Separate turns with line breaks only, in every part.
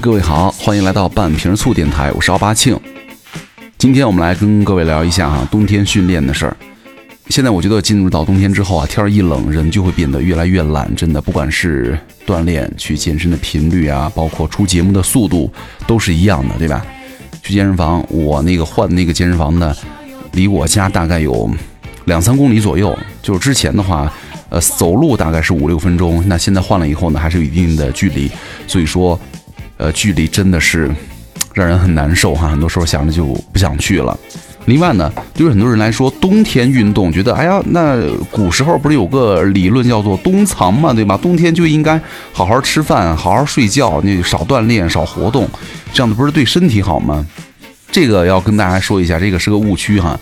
各位好，欢迎来到半瓶醋电台，我是奥巴庆。今天我们来跟各位聊一下哈冬天训练的事儿。现在我觉得进入到冬天之后啊，天儿一冷，人就会变得越来越懒，真的，不管是锻炼、去健身的频率啊，包括出节目的速度，都是一样的，对吧？去健身房，我那个换那个健身房呢，离我家大概有两三公里左右。就是之前的话，呃，走路大概是五六分钟，那现在换了以后呢，还是有一定的距离，所以说，呃，距离真的是让人很难受哈。很多时候想着就不想去了。另外呢，对于很多人来说，冬天运动，觉得哎呀，那古时候不是有个理论叫做冬藏嘛，对吧？冬天就应该好好吃饭，好好睡觉，那少锻炼，少活动，这样子不是对身体好吗？这个要跟大家说一下，这个是个误区哈。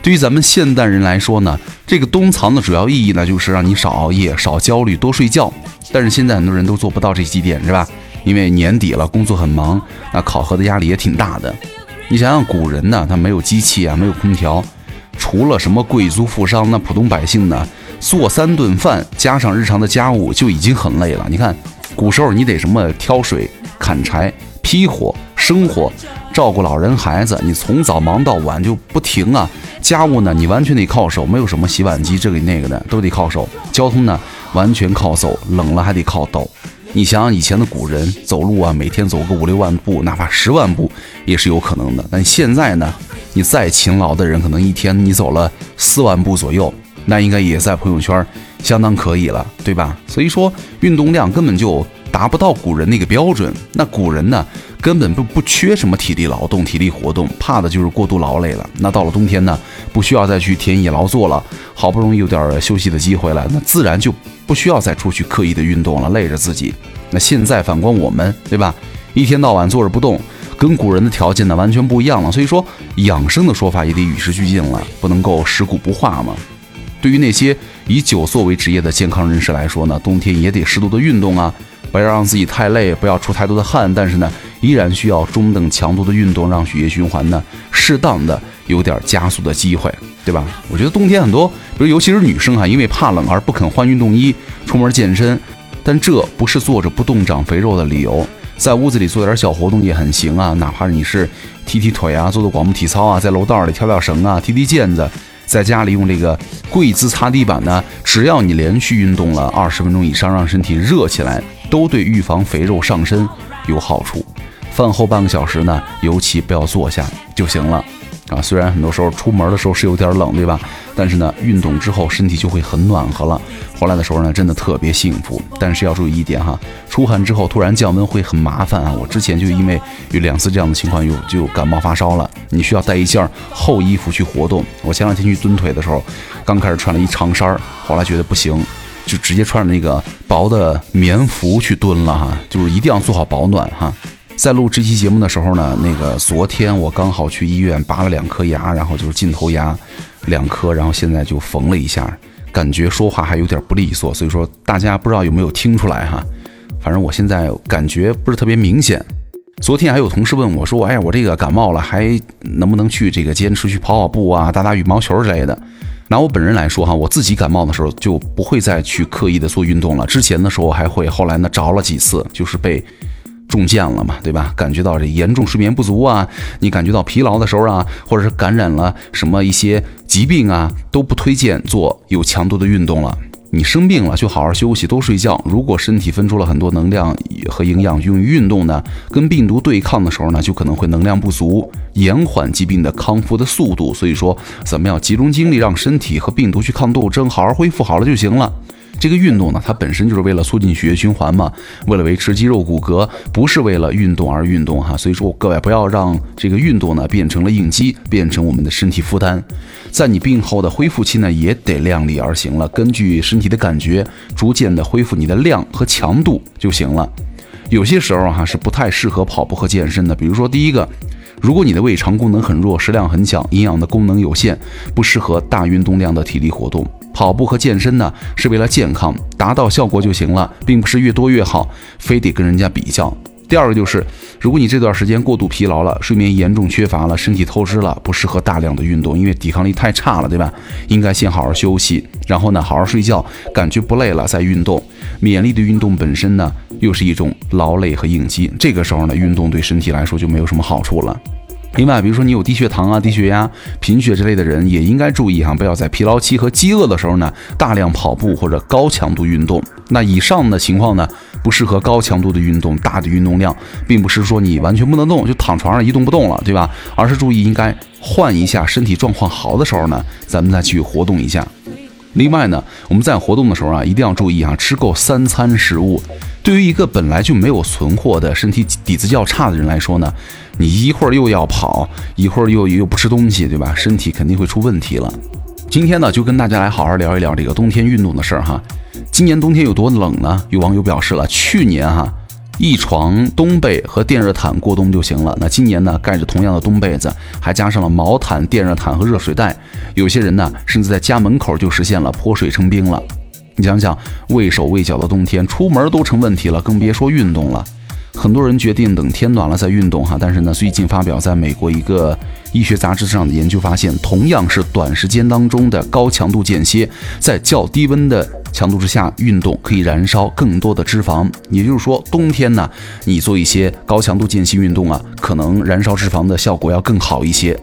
对于咱们现代人来说呢，这个冬藏的主要意义呢，就是让你少熬夜、少焦虑、多睡觉。但是现在很多人都做不到这几点，是吧？因为年底了，工作很忙，那考核的压力也挺大的。你想想古人呢，他没有机器啊，没有空调，除了什么贵族富商，那普通百姓呢，做三顿饭加上日常的家务就已经很累了。你看，古时候你得什么挑水、砍柴、劈火、生火，照顾老人孩子，你从早忙到晚就不停啊。家务呢，你完全得靠手，没有什么洗碗机这个那个的，都得靠手。交通呢，完全靠走，冷了还得靠抖。你想想以前的古人走路啊，每天走个五六万步，哪怕十万步也是有可能的。但现在呢，你再勤劳的人，可能一天你走了四万步左右，那应该也在朋友圈相当可以了，对吧？所以说运动量根本就达不到古人那个标准。那古人呢，根本不不缺什么体力劳动、体力活动，怕的就是过度劳累了。那到了冬天呢，不需要再去田野劳作了，好不容易有点休息的机会了，那自然就。不需要再出去刻意的运动了，累着自己。那现在反观我们，对吧？一天到晚坐着不动，跟古人的条件呢完全不一样了。所以说，养生的说法也得与时俱进了，不能够食古不化嘛。对于那些以久坐为职业的健康人士来说呢，冬天也得适度的运动啊，不要让自己太累，不要出太多的汗。但是呢，依然需要中等强度的运动，让血液循环呢适当的有点加速的机会。对吧？我觉得冬天很多，比如尤其是女生哈，因为怕冷而不肯换运动衣出门健身，但这不是坐着不动长肥肉的理由，在屋子里做点小活动也很行啊。哪怕你是踢踢腿啊，做做广播体操啊，在楼道里跳跳绳啊，踢踢毽子，在家里用这个跪姿擦地板呢，只要你连续运动了二十分钟以上，让身体热起来，都对预防肥肉上身有好处。饭后半个小时呢，尤其不要坐下就行了。啊，虽然很多时候出门的时候是有点冷，对吧？但是呢，运动之后身体就会很暖和了。回来的时候呢，真的特别幸福。但是要注意一点哈，出汗之后突然降温会很麻烦啊。我之前就因为有两次这样的情况，有就感冒发烧了。你需要带一件厚衣服去活动。我前两天去蹲腿的时候，刚开始穿了一长衫，后来觉得不行，就直接穿着那个薄的棉服去蹲了哈。就是一定要做好保暖哈。在录这期节目的时候呢，那个昨天我刚好去医院拔了两颗牙，然后就是镜头牙两颗，然后现在就缝了一下，感觉说话还有点不利索，所以说大家不知道有没有听出来哈？反正我现在感觉不是特别明显。昨天还有同事问我说：“哎呀，我这个感冒了，还能不能去这个坚持去跑跑步啊，打打羽毛球之类的？”拿我本人来说哈，我自己感冒的时候就不会再去刻意的做运动了，之前的时候还会，后来呢着了几次，就是被。中箭了嘛，对吧？感觉到这严重睡眠不足啊，你感觉到疲劳的时候啊，或者是感染了什么一些疾病啊，都不推荐做有强度的运动了。你生病了就好好休息，多睡觉。如果身体分出了很多能量和营养用于运动呢，跟病毒对抗的时候呢，就可能会能量不足，延缓疾病的康复的速度。所以说，咱们要集中精力，让身体和病毒去抗斗争，好好恢复好了就行了。这个运动呢，它本身就是为了促进血液循环嘛，为了维持肌肉骨骼，不是为了运动而运动哈。所以说，各位不要让这个运动呢变成了应激，变成我们的身体负担。在你病后的恢复期呢，也得量力而行了，根据身体的感觉，逐渐的恢复你的量和强度就行了。有些时候哈是不太适合跑步和健身的，比如说第一个，如果你的胃肠功能很弱，食量很小，营养的功能有限，不适合大运动量的体力活动。跑步和健身呢，是为了健康，达到效果就行了，并不是越多越好，非得跟人家比较。第二个就是，如果你这段时间过度疲劳了，睡眠严重缺乏了，身体透支了，不适合大量的运动，因为抵抗力太差了，对吧？应该先好好休息，然后呢，好好睡觉，感觉不累了再运动。勉力的运动本身呢，又是一种劳累和应激，这个时候呢，运动对身体来说就没有什么好处了。另外，比如说你有低血糖啊、低血压、贫血之类的人，也应该注意哈，不要在疲劳期和饥饿的时候呢，大量跑步或者高强度运动。那以上的情况呢，不适合高强度的运动、大的运动量，并不是说你完全不能动，就躺床上一动不动了，对吧？而是注意应该换一下身体状况好的时候呢，咱们再去活动一下。另外呢，我们在活动的时候啊，一定要注意啊，吃够三餐食物。对于一个本来就没有存货的身体底子较差的人来说呢，你一会儿又要跑，一会儿又又不吃东西，对吧？身体肯定会出问题了。今天呢，就跟大家来好好聊一聊这个冬天运动的事儿哈。今年冬天有多冷呢？有网友表示了，去年哈。一床冬被和电热毯过冬就行了。那今年呢，盖着同样的冬被子，还加上了毛毯、电热毯和热水袋。有些人呢，甚至在家门口就实现了泼水成冰了。你想想，畏手畏脚的冬天，出门都成问题了，更别说运动了。很多人决定等天暖了再运动哈，但是呢，最近发表在美国一个医学杂志上的研究发现，同样是短时间当中的高强度间歇，在较低温的强度之下运动，可以燃烧更多的脂肪。也就是说，冬天呢，你做一些高强度间歇运动啊，可能燃烧脂肪的效果要更好一些。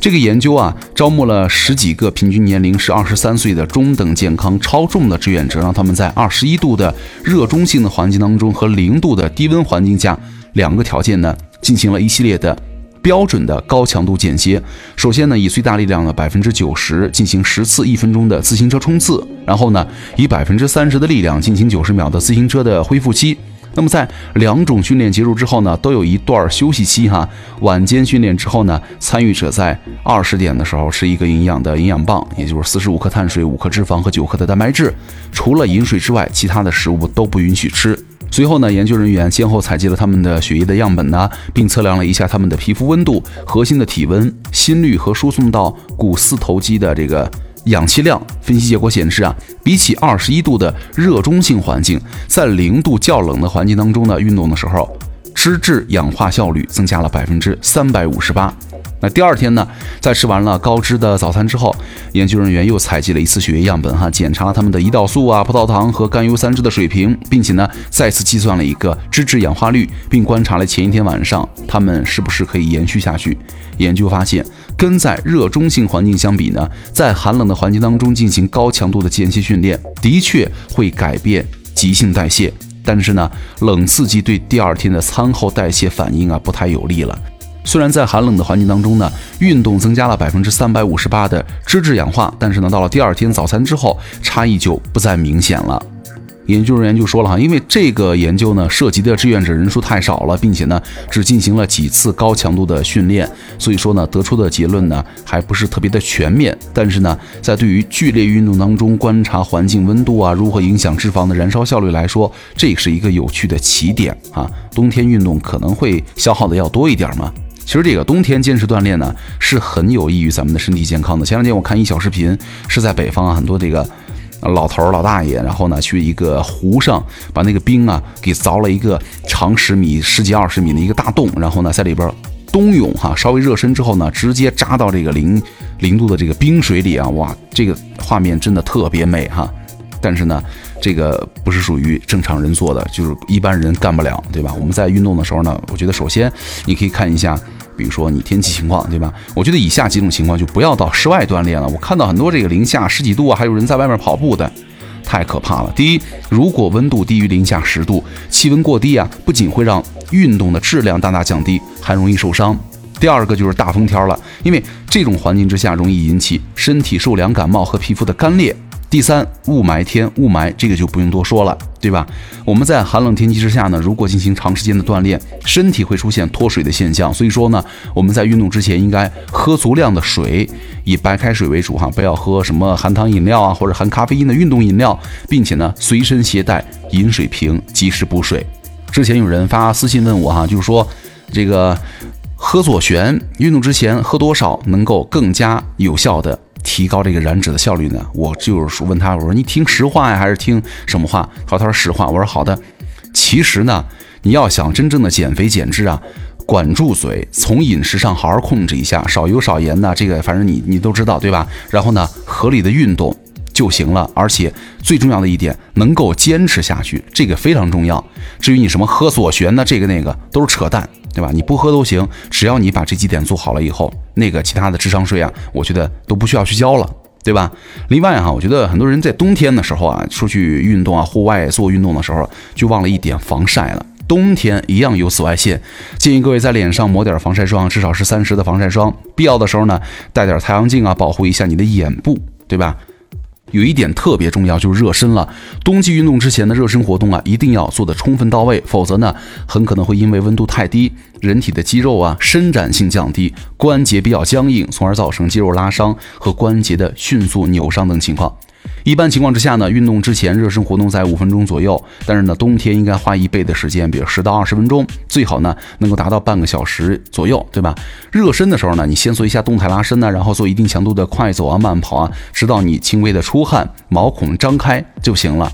这个研究啊，招募了十几个平均年龄是二十三岁的中等健康超重的志愿者，让他们在二十一度的热中性的环境当中和零度的低温环境下两个条件呢，进行了一系列的标准的高强度间歇。首先呢，以最大力量的百分之九十进行十次一分钟的自行车冲刺，然后呢，以百分之三十的力量进行九十秒的自行车的恢复期。那么在两种训练结束之后呢，都有一段休息期哈。晚间训练之后呢，参与者在二十点的时候吃一个营养的营养棒，也就是四十五克碳水、五克脂肪和九克的蛋白质。除了饮水之外，其他的食物都不允许吃。随后呢，研究人员先后采集了他们的血液的样本呢，并测量了一下他们的皮肤温度、核心的体温、心率和输送到股四头肌的这个。氧气量分析结果显示啊，比起二十一度的热中性环境，在零度较冷的环境当中呢，运动的时候，脂质氧化效率增加了百分之三百五十八。那第二天呢，在吃完了高脂的早餐之后，研究人员又采集了一次血液样本哈，检查了他们的胰岛素啊、葡萄糖和甘油三酯的水平，并且呢，再次计算了一个脂质氧化率，并观察了前一天晚上他们是不是可以延续下去。研究发现，跟在热中性环境相比呢，在寒冷的环境当中进行高强度的间歇训练，的确会改变急性代谢，但是呢，冷刺激对第二天的餐后代谢反应啊不太有利了。虽然在寒冷的环境当中呢，运动增加了百分之三百五十八的脂质氧化，但是呢，到了第二天早餐之后，差异就不再明显了。研究人员就说了哈，因为这个研究呢涉及的志愿者人数太少了，并且呢只进行了几次高强度的训练，所以说呢得出的结论呢还不是特别的全面。但是呢，在对于剧烈运动当中观察环境温度啊如何影响脂肪的燃烧效率来说，这是一个有趣的起点啊。冬天运动可能会消耗的要多一点嘛。其实这个冬天坚持锻炼呢，是很有益于咱们的身体健康的。前两天我看一小视频，是在北方啊，很多这个老头儿、老大爷，然后呢去一个湖上，把那个冰啊给凿了一个长十米、十几二十米的一个大洞，然后呢在里边冬泳哈，稍微热身之后呢，直接扎到这个零零度的这个冰水里啊，哇，这个画面真的特别美哈。但是呢，这个不是属于正常人做的，就是一般人干不了，对吧？我们在运动的时候呢，我觉得首先你可以看一下，比如说你天气情况，对吧？我觉得以下几种情况就不要到室外锻炼了。我看到很多这个零下十几度啊，还有人在外面跑步的，太可怕了。第一，如果温度低于零下十度，气温过低啊，不仅会让运动的质量大大降低，还容易受伤。第二个就是大风天了，因为这种环境之下容易引起身体受凉感冒和皮肤的干裂。第三，雾霾天，雾霾这个就不用多说了，对吧？我们在寒冷天气之下呢，如果进行长时间的锻炼，身体会出现脱水的现象。所以说呢，我们在运动之前应该喝足量的水，以白开水为主哈，不要喝什么含糖饮料啊或者含咖啡因的运动饮料，并且呢，随身携带饮水瓶，及时补水。之前有人发私信问我哈，就是说这个喝左旋运动之前喝多少能够更加有效的？提高这个燃脂的效率呢？我就是问他，我说你听实话呀，还是听什么话？他说他说实话。我说好的。其实呢，你要想真正的减肥减脂啊，管住嘴，从饮食上好好控制一下，少油少盐呐，这个反正你你都知道对吧？然后呢，合理的运动就行了，而且最重要的一点，能够坚持下去，这个非常重要。至于你什么喝左旋的这个那个，都是扯淡，对吧？你不喝都行，只要你把这几点做好了以后，那个其他的智商税啊，我觉得都不需要去交了。对吧？另外哈，我觉得很多人在冬天的时候啊，出去运动啊，户外做运动的时候，就忘了一点防晒了。冬天一样有紫外线，建议各位在脸上抹点防晒霜，至少是三十的防晒霜。必要的时候呢，带点太阳镜啊，保护一下你的眼部，对吧？有一点特别重要，就是热身了。冬季运动之前的热身活动啊，一定要做的充分到位，否则呢，很可能会因为温度太低，人体的肌肉啊伸展性降低，关节比较僵硬，从而造成肌肉拉伤和关节的迅速扭伤等情况。一般情况之下呢，运动之前热身活动在五分钟左右，但是呢，冬天应该花一倍的时间，比如十到二十分钟，最好呢能够达到半个小时左右，对吧？热身的时候呢，你先做一下动态拉伸呢，然后做一定强度的快走啊、慢跑啊，直到你轻微的出汗、毛孔张开就行了。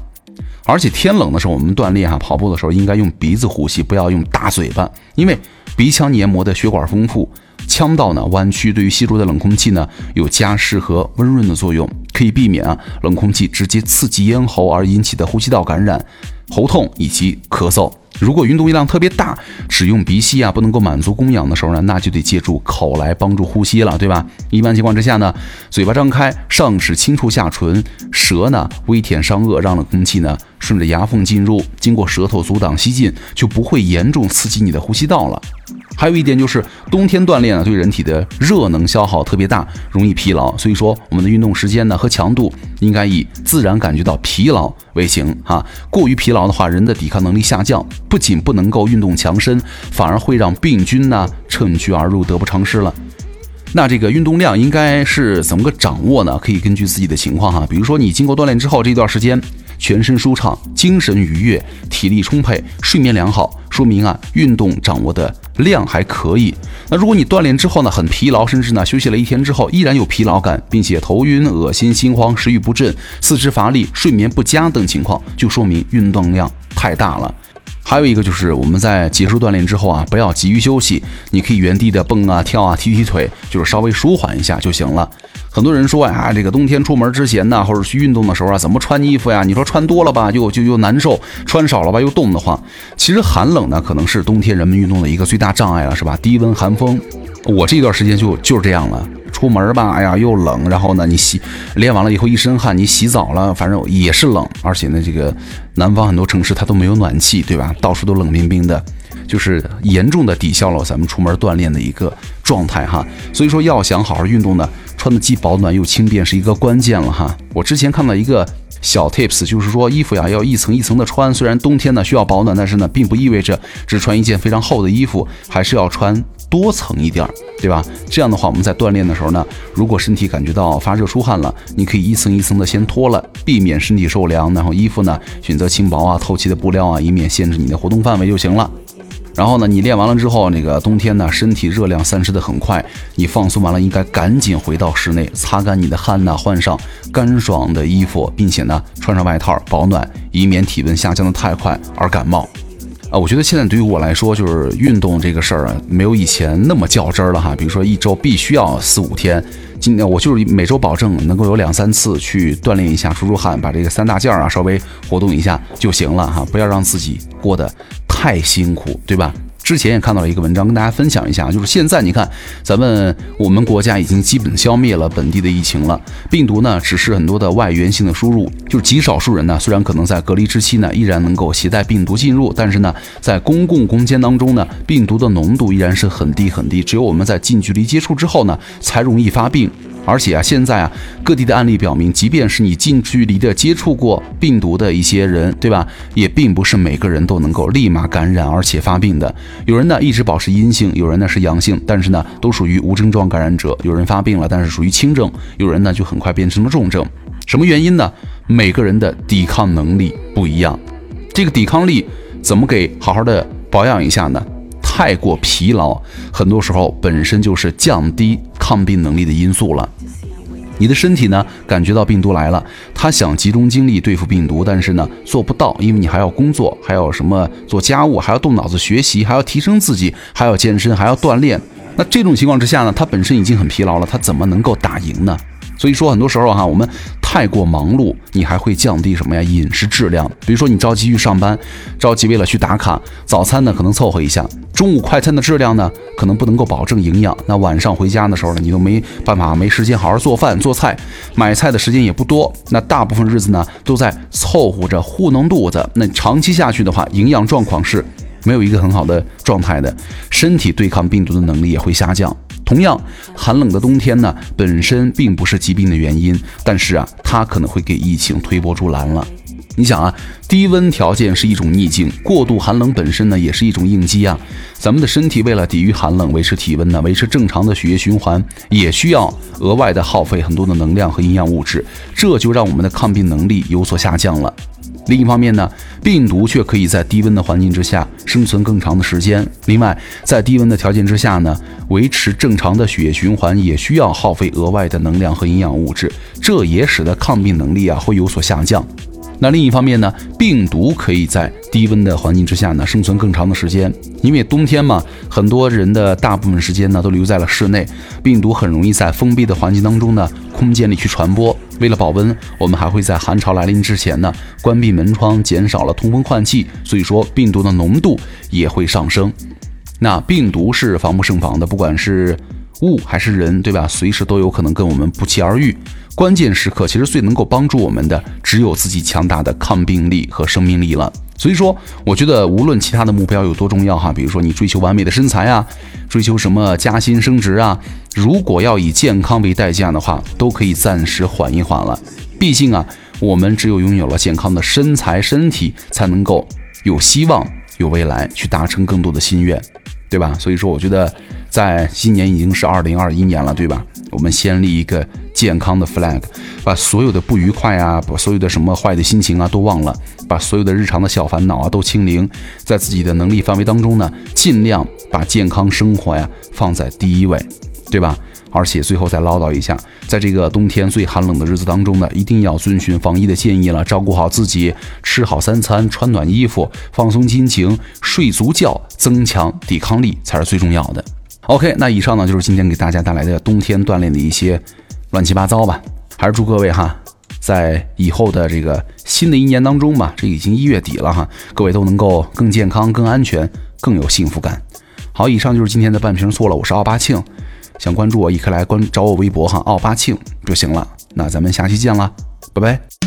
而且天冷的时候，我们锻炼哈跑步的时候应该用鼻子呼吸，不要用大嘴巴，因为鼻腔黏膜的血管丰富。腔道呢弯曲，对于吸入的冷空气呢有加湿和温润的作用，可以避免啊冷空气直接刺激咽喉而引起的呼吸道感染、喉痛以及咳嗽。如果运动量特别大，只用鼻吸啊不能够满足供氧的时候呢，那就得借助口来帮助呼吸了，对吧？一般情况之下呢，嘴巴张开，上齿轻触下唇，舌呢微舔上颚，让冷空气呢顺着牙缝进入，经过舌头阻挡吸进，就不会严重刺激你的呼吸道了。还有一点就是，冬天锻炼呢，对人体的热能消耗特别大，容易疲劳。所以说，我们的运动时间呢和强度应该以自然感觉到疲劳为行哈。过于疲劳的话，人的抵抗能力下降，不仅不能够运动强身，反而会让病菌呢趁虚而入，得不偿失了。那这个运动量应该是怎么个掌握呢？可以根据自己的情况哈，比如说你经过锻炼之后这段时间。全身舒畅，精神愉悦，体力充沛，睡眠良好，说明啊运动掌握的量还可以。那如果你锻炼之后呢很疲劳，甚至呢休息了一天之后依然有疲劳感，并且头晕、恶心、心慌、食欲不振、四肢乏力、睡眠不佳等情况，就说明运动量太大了。还有一个就是我们在结束锻炼之后啊，不要急于休息，你可以原地的蹦啊跳啊踢踢腿，就是稍微舒缓一下就行了。很多人说呀，这个冬天出门之前呢，或者去运动的时候啊，怎么穿衣服呀？你说穿多了吧，又就又难受；穿少了吧，又冻得慌。其实寒冷呢，可能是冬天人们运动的一个最大障碍了，是吧？低温寒风，我这段时间就就是这样了。出门吧，哎呀，又冷，然后呢，你洗练完了以后一身汗，你洗澡了，反正也是冷，而且呢，这个南方很多城市它都没有暖气，对吧？到处都冷冰冰的，就是严重的抵消了咱们出门锻炼的一个状态哈。所以说，要想好好运动呢，穿的既保暖又轻便是一个关键了哈。我之前看到一个小 tips，就是说衣服呀要一层一层的穿，虽然冬天呢需要保暖，但是呢并不意味着只穿一件非常厚的衣服，还是要穿。多层一点儿，对吧？这样的话，我们在锻炼的时候呢，如果身体感觉到发热出汗了，你可以一层一层的先脱了，避免身体受凉。然后衣服呢，选择轻薄啊、透气的布料啊，以免限制你的活动范围就行了。然后呢，你练完了之后，那个冬天呢，身体热量散失的很快，你放松完了，应该赶紧回到室内，擦干你的汗呐，换上干爽的衣服，并且呢，穿上外套保暖，以免体温下降的太快而感冒。啊，我觉得现在对于我来说，就是运动这个事儿啊，没有以前那么较真儿了哈。比如说一周必须要四五天，今天我就是每周保证能够有两三次去锻炼一下，出出汗，把这个三大件儿啊稍微活动一下就行了哈，不要让自己过得太辛苦，对吧？之前也看到了一个文章，跟大家分享一下，就是现在你看，咱们我们国家已经基本消灭了本地的疫情了，病毒呢只是很多的外源性的输入，就是极少数人呢，虽然可能在隔离之期呢依然能够携带病毒进入，但是呢，在公共空间当中呢，病毒的浓度依然是很低很低，只有我们在近距离接触之后呢，才容易发病。而且啊，现在啊，各地的案例表明，即便是你近距离的接触过病毒的一些人，对吧？也并不是每个人都能够立马感染而且发病的。有人呢一直保持阴性，有人呢是阳性，但是呢都属于无症状感染者。有人发病了，但是属于轻症；有人呢就很快变成了重症。什么原因呢？每个人的抵抗能力不一样。这个抵抗力怎么给好好的保养一下呢？太过疲劳，很多时候本身就是降低抗病能力的因素了。你的身体呢感觉到病毒来了，他想集中精力对付病毒，但是呢做不到，因为你还要工作，还要什么做家务，还要动脑子学习，还要提升自己，还要健身，还要锻炼。那这种情况之下呢，他本身已经很疲劳了，他怎么能够打赢呢？所以说，很多时候哈，我们太过忙碌，你还会降低什么呀？饮食质量。比如说，你着急去上班，着急为了去打卡，早餐呢可能凑合一下，中午快餐的质量呢可能不能够保证营养。那晚上回家的时候呢，你都没办法，没时间好好做饭做菜，买菜的时间也不多。那大部分日子呢都在凑合着糊弄肚子。那长期下去的话，营养状况是没有一个很好的状态的，身体对抗病毒的能力也会下降。同样，寒冷的冬天呢，本身并不是疾病的原因，但是啊，它可能会给疫情推波助澜了。你想啊，低温条件是一种逆境，过度寒冷本身呢，也是一种应激啊。咱们的身体为了抵御寒冷，维持体温呢，维持正常的血液循环，也需要额外的耗费很多的能量和营养物质，这就让我们的抗病能力有所下降了。另一方面呢，病毒却可以在低温的环境之下生存更长的时间。另外，在低温的条件之下呢，维持正常的血液循环也需要耗费额外的能量和营养物质，这也使得抗病能力啊会有所下降。那另一方面呢，病毒可以在低温的环境之下呢生存更长的时间，因为冬天嘛，很多人的大部分时间呢都留在了室内，病毒很容易在封闭的环境当中呢空间里去传播。为了保温，我们还会在寒潮来临之前呢关闭门窗，减少了通风换气，所以说病毒的浓度也会上升。那病毒是防不胜防的，不管是物还是人，对吧？随时都有可能跟我们不期而遇。关键时刻，其实最能够帮助我们的，只有自己强大的抗病力和生命力了。所以说，我觉得无论其他的目标有多重要哈，比如说你追求完美的身材啊，追求什么加薪升职啊，如果要以健康为代价的话，都可以暂时缓一缓了。毕竟啊，我们只有拥有了健康的身材身体，才能够有希望有未来去达成更多的心愿，对吧？所以说，我觉得在今年已经是二零二一年了，对吧？我们先立一个健康的 flag，把所有的不愉快啊，把所有的什么坏的心情啊都忘了，把所有的日常的小烦恼啊都清零，在自己的能力范围当中呢，尽量把健康生活呀放在第一位，对吧？而且最后再唠叨一下，在这个冬天最寒冷的日子当中呢，一定要遵循防疫的建议了，照顾好自己，吃好三餐，穿暖衣服，放松心情，睡足觉，增强抵抗力才是最重要的。OK，那以上呢就是今天给大家带来的冬天锻炼的一些乱七八糟吧。还是祝各位哈，在以后的这个新的一年当中吧，这已经一月底了哈，各位都能够更健康、更安全、更有幸福感。好，以上就是今天的半瓶醋了。我是奥巴庆，想关注我，也可以来关找我微博哈，奥巴庆就行了。那咱们下期见了，拜拜。